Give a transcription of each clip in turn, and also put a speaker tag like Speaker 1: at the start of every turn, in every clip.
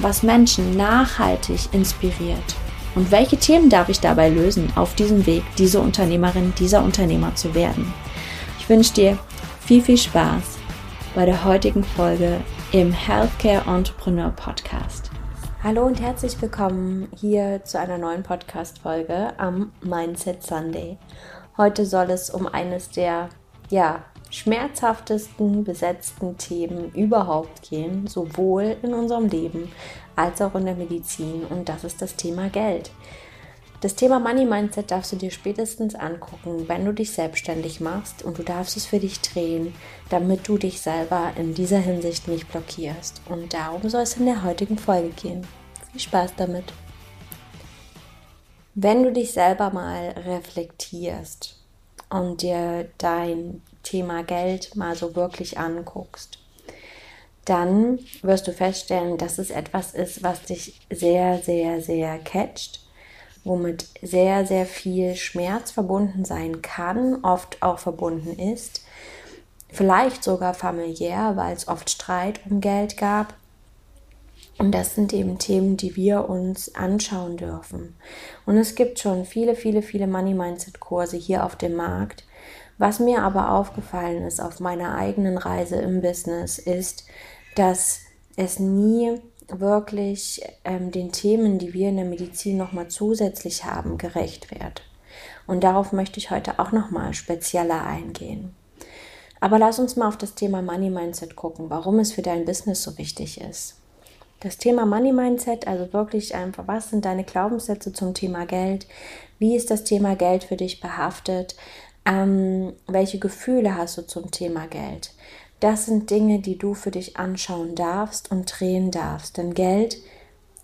Speaker 1: was Menschen nachhaltig inspiriert? Und welche Themen darf ich dabei lösen, auf diesem Weg diese Unternehmerin, dieser Unternehmer zu werden? Ich wünsche dir viel, viel Spaß bei der heutigen Folge im Healthcare Entrepreneur Podcast. Hallo und herzlich willkommen hier zu einer neuen Podcast-Folge am Mindset Sunday. Heute soll es um eines der ja, schmerzhaftesten besetzten Themen überhaupt gehen, sowohl in unserem Leben als auch in der Medizin, und das ist das Thema Geld. Das Thema Money Mindset darfst du dir spätestens angucken, wenn du dich selbstständig machst und du darfst es für dich drehen, damit du dich selber in dieser Hinsicht nicht blockierst. Und darum soll es in der heutigen Folge gehen. Viel Spaß damit. Wenn du dich selber mal reflektierst und dir dein Thema Geld mal so wirklich anguckst, dann wirst du feststellen, dass es etwas ist, was dich sehr, sehr, sehr catcht womit sehr, sehr viel Schmerz verbunden sein kann, oft auch verbunden ist. Vielleicht sogar familiär, weil es oft Streit um Geld gab. Und das sind eben Themen, die wir uns anschauen dürfen. Und es gibt schon viele, viele, viele Money Mindset Kurse hier auf dem Markt. Was mir aber aufgefallen ist auf meiner eigenen Reise im Business ist, dass es nie wirklich ähm, den Themen, die wir in der Medizin nochmal zusätzlich haben, gerecht wird. Und darauf möchte ich heute auch nochmal spezieller eingehen. Aber lass uns mal auf das Thema Money Mindset gucken, warum es für dein Business so wichtig ist. Das Thema Money Mindset, also wirklich einfach, was sind deine Glaubenssätze zum Thema Geld? Wie ist das Thema Geld für dich behaftet? Ähm, welche Gefühle hast du zum Thema Geld? Das sind Dinge, die du für dich anschauen darfst und drehen darfst. Denn Geld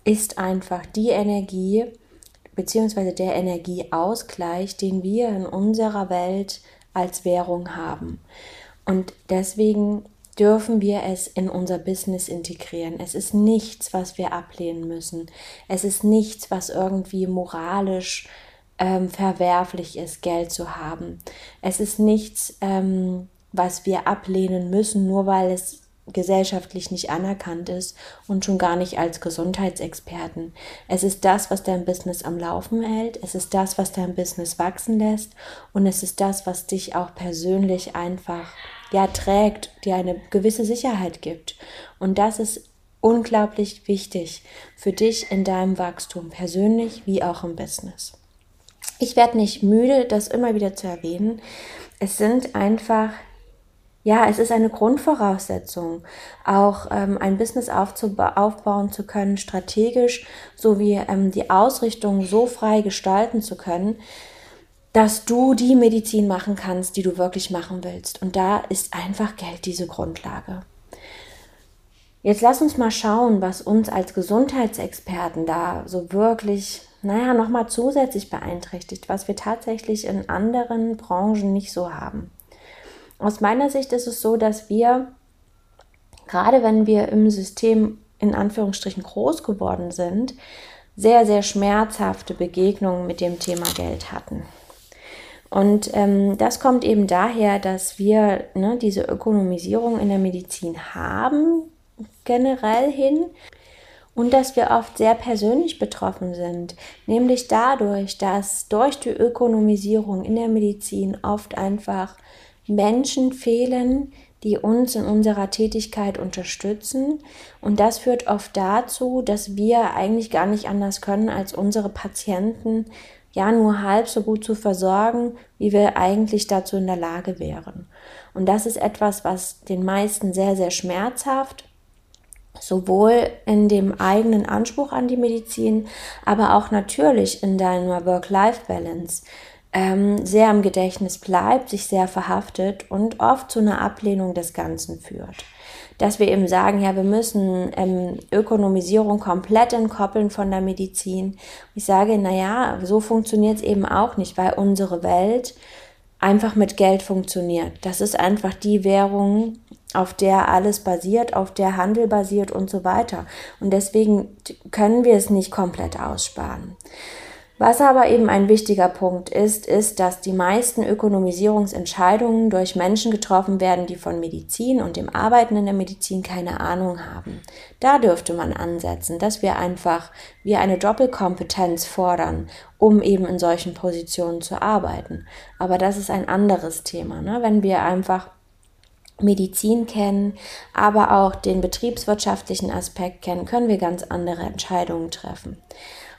Speaker 1: ist einfach die Energie bzw. der Energieausgleich, den wir in unserer Welt als Währung haben. Und deswegen dürfen wir es in unser Business integrieren. Es ist nichts, was wir ablehnen müssen. Es ist nichts, was irgendwie moralisch ähm, verwerflich ist, Geld zu haben. Es ist nichts, ähm, was wir ablehnen müssen, nur weil es gesellschaftlich nicht anerkannt ist und schon gar nicht als Gesundheitsexperten. Es ist das, was dein Business am Laufen hält, es ist das, was dein Business wachsen lässt und es ist das, was dich auch persönlich einfach ja trägt, dir eine gewisse Sicherheit gibt. Und das ist unglaublich wichtig für dich in deinem Wachstum, persönlich wie auch im Business. Ich werde nicht müde, das immer wieder zu erwähnen. Es sind einfach ja, es ist eine Grundvoraussetzung, auch ähm, ein Business aufbauen zu können, strategisch sowie ähm, die Ausrichtung so frei gestalten zu können, dass du die Medizin machen kannst, die du wirklich machen willst. Und da ist einfach Geld diese Grundlage. Jetzt lass uns mal schauen, was uns als Gesundheitsexperten da so wirklich, naja, nochmal zusätzlich beeinträchtigt, was wir tatsächlich in anderen Branchen nicht so haben. Aus meiner Sicht ist es so, dass wir, gerade wenn wir im System in Anführungsstrichen groß geworden sind, sehr, sehr schmerzhafte Begegnungen mit dem Thema Geld hatten. Und ähm, das kommt eben daher, dass wir ne, diese Ökonomisierung in der Medizin haben, generell hin, und dass wir oft sehr persönlich betroffen sind, nämlich dadurch, dass durch die Ökonomisierung in der Medizin oft einfach Menschen fehlen, die uns in unserer Tätigkeit unterstützen. Und das führt oft dazu, dass wir eigentlich gar nicht anders können, als unsere Patienten ja nur halb so gut zu versorgen, wie wir eigentlich dazu in der Lage wären. Und das ist etwas, was den meisten sehr, sehr schmerzhaft sowohl in dem eigenen Anspruch an die Medizin, aber auch natürlich in deiner Work-Life-Balance ähm, sehr im Gedächtnis bleibt, sich sehr verhaftet und oft zu einer Ablehnung des Ganzen führt. Dass wir eben sagen, ja, wir müssen ähm, Ökonomisierung komplett entkoppeln von der Medizin. Ich sage, naja, so funktioniert es eben auch nicht, weil unsere Welt einfach mit Geld funktioniert. Das ist einfach die Währung, auf der alles basiert, auf der Handel basiert und so weiter. Und deswegen können wir es nicht komplett aussparen. Was aber eben ein wichtiger Punkt ist, ist, dass die meisten Ökonomisierungsentscheidungen durch Menschen getroffen werden, die von Medizin und dem Arbeiten in der Medizin keine Ahnung haben. Da dürfte man ansetzen, dass wir einfach wir eine Doppelkompetenz fordern, um eben in solchen Positionen zu arbeiten. Aber das ist ein anderes Thema. Ne? Wenn wir einfach Medizin kennen, aber auch den betriebswirtschaftlichen Aspekt kennen, können wir ganz andere Entscheidungen treffen.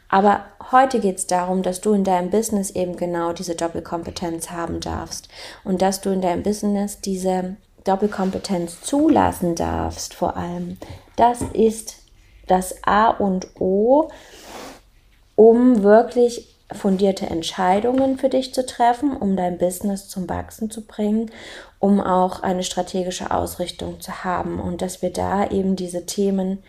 Speaker 1: Aber heute geht es darum, dass du in deinem Business eben genau diese Doppelkompetenz haben darfst und dass du in deinem Business diese Doppelkompetenz zulassen darfst vor allem. Das ist das A und O, um wirklich fundierte Entscheidungen für dich zu treffen, um dein Business zum Wachsen zu bringen, um auch eine strategische Ausrichtung zu haben und dass wir da eben diese Themen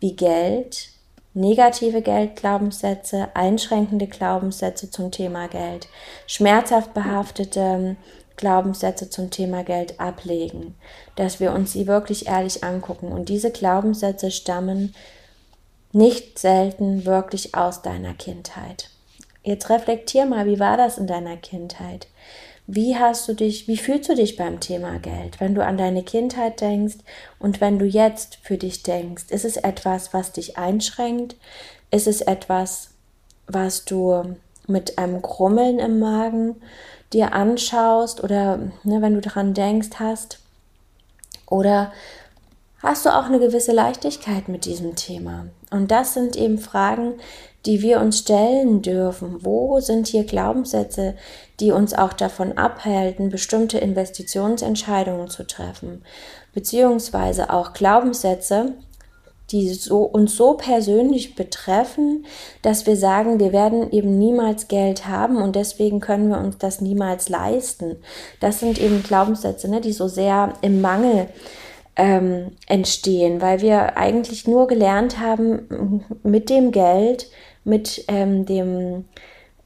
Speaker 1: wie Geld, negative Geldglaubenssätze, einschränkende Glaubenssätze zum Thema Geld, schmerzhaft behaftete Glaubenssätze zum Thema Geld ablegen, dass wir uns sie wirklich ehrlich angucken. Und diese Glaubenssätze stammen nicht selten wirklich aus deiner Kindheit. Jetzt reflektier mal, wie war das in deiner Kindheit? Wie hast du dich, wie fühlst du dich beim Thema Geld, wenn du an deine Kindheit denkst und wenn du jetzt für dich denkst? Ist es etwas, was dich einschränkt? Ist es etwas, was du mit einem Grummeln im Magen dir anschaust oder ne, wenn du daran denkst hast? Oder hast du auch eine gewisse Leichtigkeit mit diesem Thema? Und das sind eben Fragen, die wir uns stellen dürfen. Wo sind hier Glaubenssätze, die uns auch davon abhalten, bestimmte Investitionsentscheidungen zu treffen? Beziehungsweise auch Glaubenssätze, die so, uns so persönlich betreffen, dass wir sagen, wir werden eben niemals Geld haben und deswegen können wir uns das niemals leisten. Das sind eben Glaubenssätze, ne, die so sehr im Mangel ähm, entstehen, weil wir eigentlich nur gelernt haben, mit dem Geld mit ähm, dem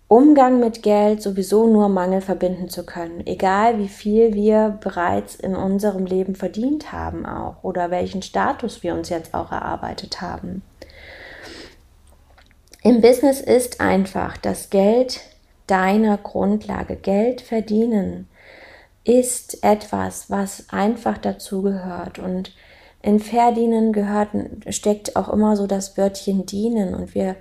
Speaker 1: Umgang mit Geld sowieso nur Mangel verbinden zu können, egal wie viel wir bereits in unserem Leben verdient haben auch oder welchen Status wir uns jetzt auch erarbeitet haben. Im Business ist einfach das Geld deine Grundlage. Geld verdienen ist etwas, was einfach dazu gehört und in Verdienen gehört, steckt auch immer so das Wörtchen dienen und wir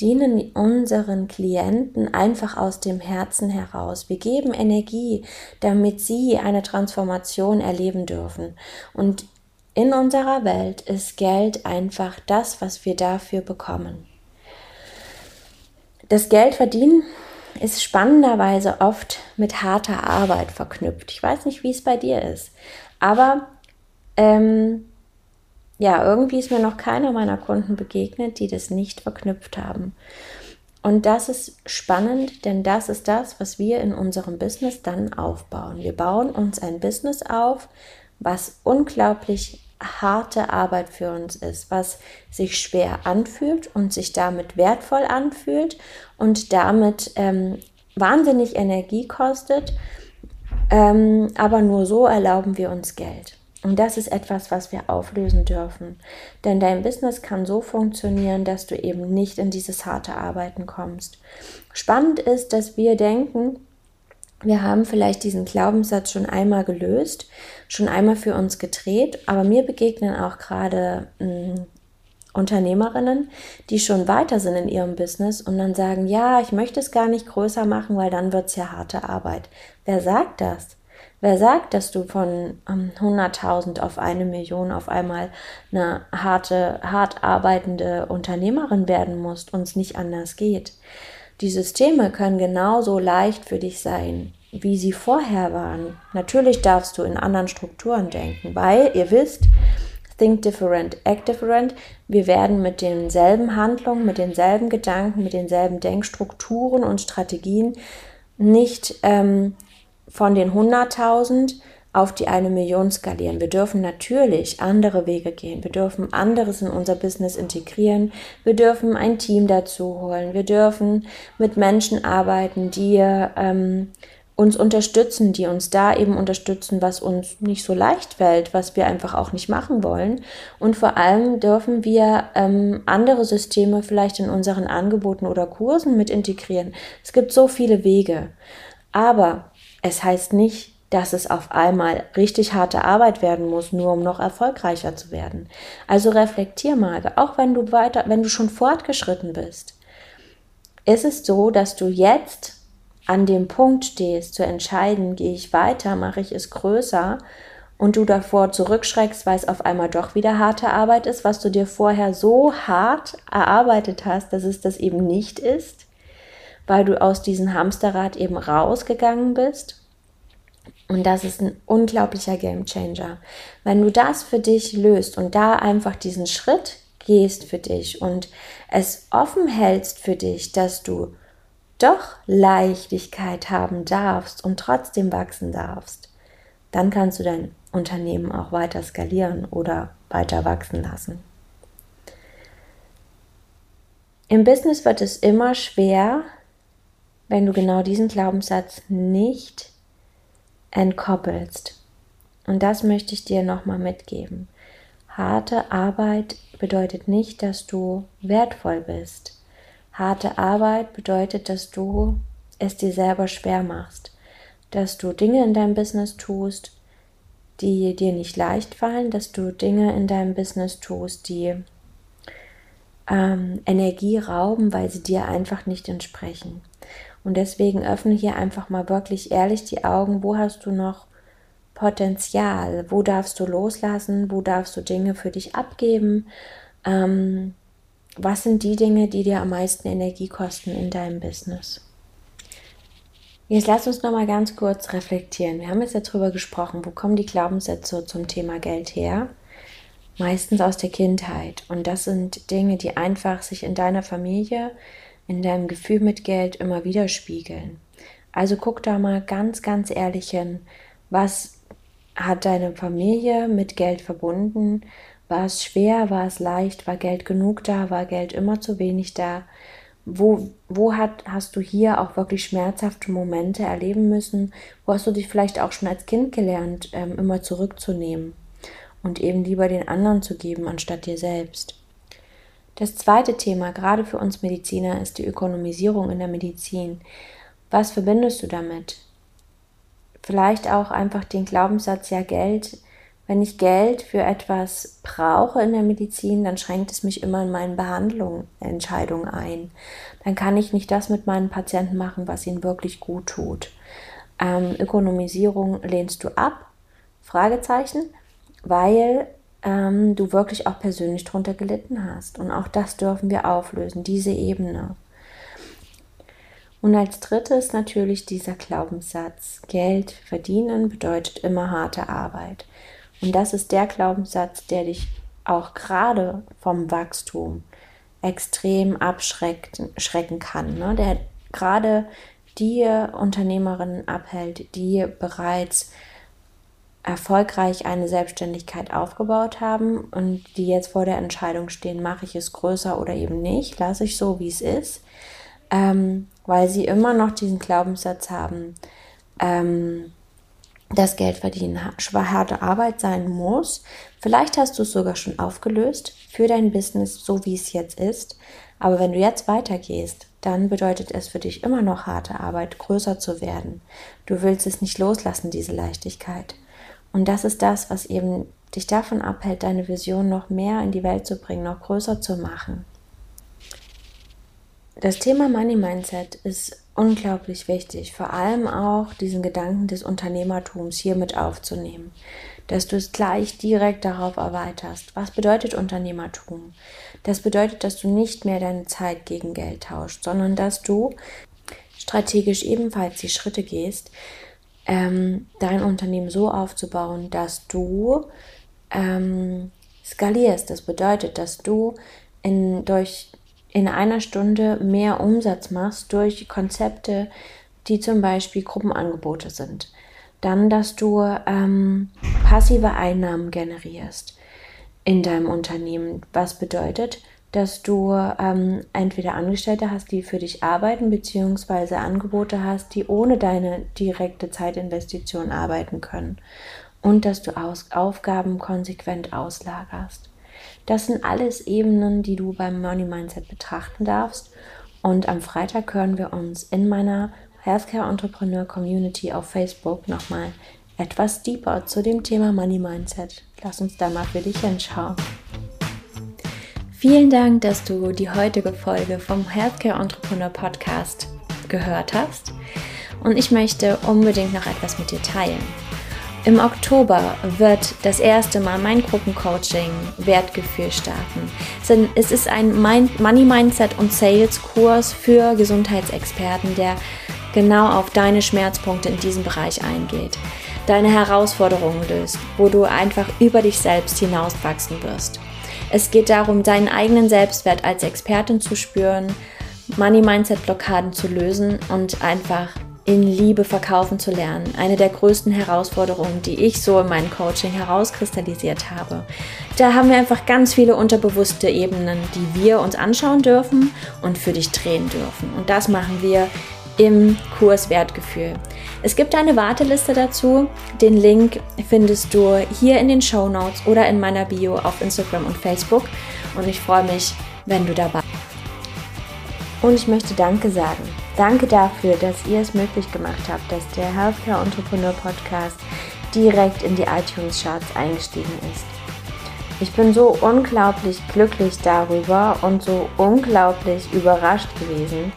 Speaker 1: dienen unseren Klienten einfach aus dem Herzen heraus. Wir geben Energie, damit sie eine Transformation erleben dürfen. Und in unserer Welt ist Geld einfach das, was wir dafür bekommen. Das Geld verdienen ist spannenderweise oft mit harter Arbeit verknüpft. Ich weiß nicht, wie es bei dir ist, aber ähm, ja, irgendwie ist mir noch keiner meiner Kunden begegnet, die das nicht verknüpft haben. Und das ist spannend, denn das ist das, was wir in unserem Business dann aufbauen. Wir bauen uns ein Business auf, was unglaublich harte Arbeit für uns ist, was sich schwer anfühlt und sich damit wertvoll anfühlt und damit ähm, wahnsinnig Energie kostet. Ähm, aber nur so erlauben wir uns Geld. Und das ist etwas, was wir auflösen dürfen. Denn dein Business kann so funktionieren, dass du eben nicht in dieses harte Arbeiten kommst. Spannend ist, dass wir denken, wir haben vielleicht diesen Glaubenssatz schon einmal gelöst, schon einmal für uns gedreht, aber mir begegnen auch gerade hm, Unternehmerinnen, die schon weiter sind in ihrem Business und dann sagen, ja, ich möchte es gar nicht größer machen, weil dann wird es ja harte Arbeit. Wer sagt das? Wer sagt, dass du von 100.000 ähm, auf eine Million auf einmal eine harte, hart arbeitende Unternehmerin werden musst und es nicht anders geht? Die Systeme können genauso leicht für dich sein, wie sie vorher waren. Natürlich darfst du in anderen Strukturen denken, weil ihr wisst, Think different, act different. Wir werden mit denselben Handlungen, mit denselben Gedanken, mit denselben Denkstrukturen und Strategien nicht ähm, von den 100.000 auf die eine Million skalieren. Wir dürfen natürlich andere Wege gehen. Wir dürfen anderes in unser Business integrieren. Wir dürfen ein Team dazu holen. Wir dürfen mit Menschen arbeiten, die ähm, uns unterstützen, die uns da eben unterstützen, was uns nicht so leicht fällt, was wir einfach auch nicht machen wollen. Und vor allem dürfen wir ähm, andere Systeme vielleicht in unseren Angeboten oder Kursen mit integrieren. Es gibt so viele Wege. Aber es heißt nicht, dass es auf einmal richtig harte Arbeit werden muss, nur um noch erfolgreicher zu werden. Also reflektier mal, auch wenn du weiter, wenn du schon fortgeschritten bist. Ist es so, dass du jetzt an dem Punkt stehst, zu entscheiden, gehe ich weiter, mache ich es größer und du davor zurückschreckst, weil es auf einmal doch wieder harte Arbeit ist, was du dir vorher so hart erarbeitet hast, dass es das eben nicht ist, weil du aus diesem Hamsterrad eben rausgegangen bist. Und das ist ein unglaublicher Game Changer. Wenn du das für dich löst und da einfach diesen Schritt gehst für dich und es offen hältst für dich, dass du doch Leichtigkeit haben darfst und trotzdem wachsen darfst, dann kannst du dein Unternehmen auch weiter skalieren oder weiter wachsen lassen. Im Business wird es immer schwer, wenn du genau diesen Glaubenssatz nicht entkoppelst. Und das möchte ich dir nochmal mitgeben. Harte Arbeit bedeutet nicht, dass du wertvoll bist. Harte Arbeit bedeutet, dass du es dir selber schwer machst, dass du Dinge in deinem Business tust, die dir nicht leicht fallen, dass du Dinge in deinem Business tust, die ähm, Energie rauben, weil sie dir einfach nicht entsprechen. Und deswegen öffne hier einfach mal wirklich ehrlich die Augen, wo hast du noch Potenzial, wo darfst du loslassen, wo darfst du Dinge für dich abgeben, ähm, was sind die Dinge, die dir am meisten Energie kosten in deinem Business? Jetzt lass uns noch mal ganz kurz reflektieren. Wir haben jetzt darüber gesprochen, wo kommen die Glaubenssätze zum Thema Geld her? Meistens aus der Kindheit. Und das sind Dinge, die einfach sich in deiner Familie, in deinem Gefühl mit Geld immer widerspiegeln. Also guck da mal ganz, ganz ehrlich hin, was hat deine Familie mit Geld verbunden? War es schwer? War es leicht? War Geld genug da? War Geld immer zu wenig da? Wo, wo hat, hast du hier auch wirklich schmerzhafte Momente erleben müssen? Wo hast du dich vielleicht auch schon als Kind gelernt, ähm, immer zurückzunehmen und eben lieber den anderen zu geben, anstatt dir selbst? Das zweite Thema, gerade für uns Mediziner, ist die Ökonomisierung in der Medizin. Was verbindest du damit? Vielleicht auch einfach den Glaubenssatz, ja, Geld wenn ich Geld für etwas brauche in der Medizin, dann schränkt es mich immer in meinen Behandlungsentscheidungen ein. Dann kann ich nicht das mit meinen Patienten machen, was ihnen wirklich gut tut. Ähm, Ökonomisierung lehnst du ab? Fragezeichen, weil ähm, du wirklich auch persönlich darunter gelitten hast. Und auch das dürfen wir auflösen, diese Ebene. Und als drittes natürlich dieser Glaubenssatz, Geld verdienen bedeutet immer harte Arbeit. Und das ist der Glaubenssatz, der dich auch gerade vom Wachstum extrem abschrecken kann, ne? der gerade die Unternehmerinnen abhält, die bereits erfolgreich eine Selbstständigkeit aufgebaut haben und die jetzt vor der Entscheidung stehen, mache ich es größer oder eben nicht, lasse ich so, wie es ist, ähm, weil sie immer noch diesen Glaubenssatz haben, ähm, dass Geld verdienen harte Arbeit sein muss. Vielleicht hast du es sogar schon aufgelöst für dein Business, so wie es jetzt ist. Aber wenn du jetzt weitergehst, dann bedeutet es für dich immer noch harte Arbeit, größer zu werden. Du willst es nicht loslassen, diese Leichtigkeit. Und das ist das, was eben dich davon abhält, deine Vision noch mehr in die Welt zu bringen, noch größer zu machen. Das Thema Money Mindset ist unglaublich wichtig, vor allem auch diesen Gedanken des Unternehmertums hier mit aufzunehmen, dass du es gleich direkt darauf erweiterst. Was bedeutet Unternehmertum? Das bedeutet, dass du nicht mehr deine Zeit gegen Geld tauscht, sondern dass du strategisch ebenfalls die Schritte gehst, ähm, dein Unternehmen so aufzubauen, dass du ähm, skalierst. Das bedeutet, dass du in, durch, in einer Stunde mehr Umsatz machst durch Konzepte, die zum Beispiel Gruppenangebote sind. Dann, dass du ähm, passive Einnahmen generierst in deinem Unternehmen, was bedeutet, dass du ähm, entweder Angestellte hast, die für dich arbeiten, beziehungsweise Angebote hast, die ohne deine direkte Zeitinvestition arbeiten können und dass du Aus Aufgaben konsequent auslagerst. Das sind alles Ebenen, die du beim Money Mindset betrachten darfst. Und am Freitag hören wir uns in meiner Healthcare Entrepreneur Community auf Facebook nochmal etwas deeper zu dem Thema Money Mindset. Lass uns da mal für dich hinschauen. Vielen Dank, dass du die heutige Folge vom Healthcare Entrepreneur Podcast gehört hast. Und ich möchte unbedingt noch etwas mit dir teilen. Im Oktober wird das erste Mal mein Gruppencoaching Wertgefühl starten. Es ist ein Money Mindset und Sales Kurs für Gesundheitsexperten, der genau auf deine Schmerzpunkte in diesem Bereich eingeht, deine Herausforderungen löst, wo du einfach über dich selbst hinauswachsen wirst. Es geht darum, deinen eigenen Selbstwert als Expertin zu spüren, Money Mindset Blockaden zu lösen und einfach in Liebe verkaufen zu lernen. Eine der größten Herausforderungen, die ich so in meinem Coaching herauskristallisiert habe. Da haben wir einfach ganz viele unterbewusste Ebenen, die wir uns anschauen dürfen und für dich drehen dürfen. Und das machen wir im Kurs Wertgefühl. Es gibt eine Warteliste dazu. Den Link findest du hier in den Show Notes oder in meiner Bio auf Instagram und Facebook. Und ich freue mich, wenn du dabei bist. Und ich möchte Danke sagen. Danke dafür, dass ihr es möglich gemacht habt, dass der Healthcare Entrepreneur Podcast direkt in die iTunes Charts eingestiegen ist. Ich bin so unglaublich glücklich darüber und so unglaublich überrascht gewesen,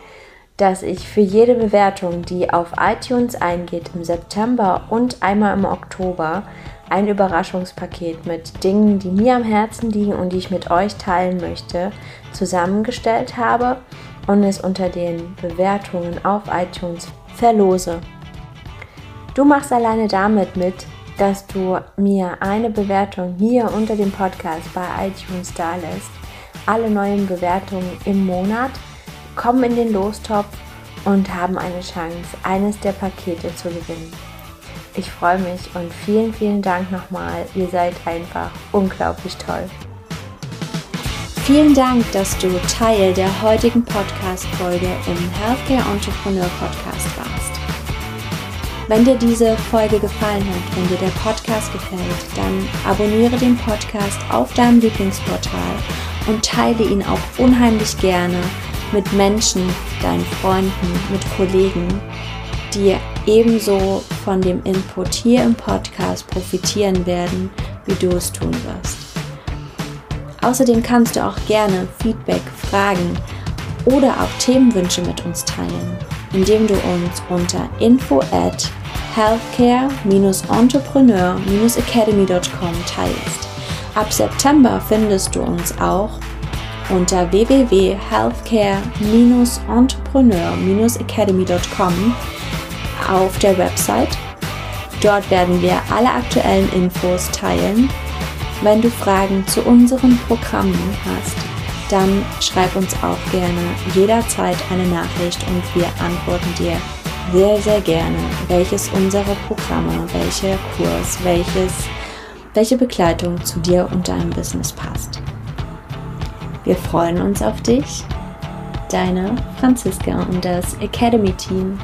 Speaker 1: dass ich für jede Bewertung, die auf iTunes eingeht im September und einmal im Oktober, ein Überraschungspaket mit Dingen, die mir am Herzen liegen und die ich mit euch teilen möchte, zusammengestellt habe und es unter den Bewertungen auf iTunes verlose. Du machst alleine damit mit, dass du mir eine Bewertung hier unter dem Podcast bei iTunes da lässt. Alle neuen Bewertungen im Monat kommen in den Lostopf und haben eine Chance, eines der Pakete zu gewinnen. Ich freue mich und vielen, vielen Dank nochmal. Ihr seid einfach unglaublich toll. Vielen Dank, dass du Teil der heutigen Podcast-Folge im Healthcare Entrepreneur Podcast warst. Wenn dir diese Folge gefallen hat, wenn dir der Podcast gefällt, dann abonniere den Podcast auf deinem Lieblingsportal und teile ihn auch unheimlich gerne mit Menschen, deinen Freunden, mit Kollegen, die ebenso von dem Input hier im Podcast profitieren werden, wie du es tun wirst. Außerdem kannst du auch gerne Feedback, Fragen oder auch Themenwünsche mit uns teilen, indem du uns unter info at healthcare-entrepreneur-academy.com teilst. Ab September findest du uns auch unter www.healthcare-entrepreneur-academy.com auf der Website. Dort werden wir alle aktuellen Infos teilen wenn du Fragen zu unseren Programmen hast, dann schreib uns auch gerne jederzeit eine Nachricht und wir antworten dir sehr, sehr gerne, welches unserer Programme, welcher Kurs, welches, welche Begleitung zu dir und deinem Business passt. Wir freuen uns auf dich, deine Franziska und das Academy Team.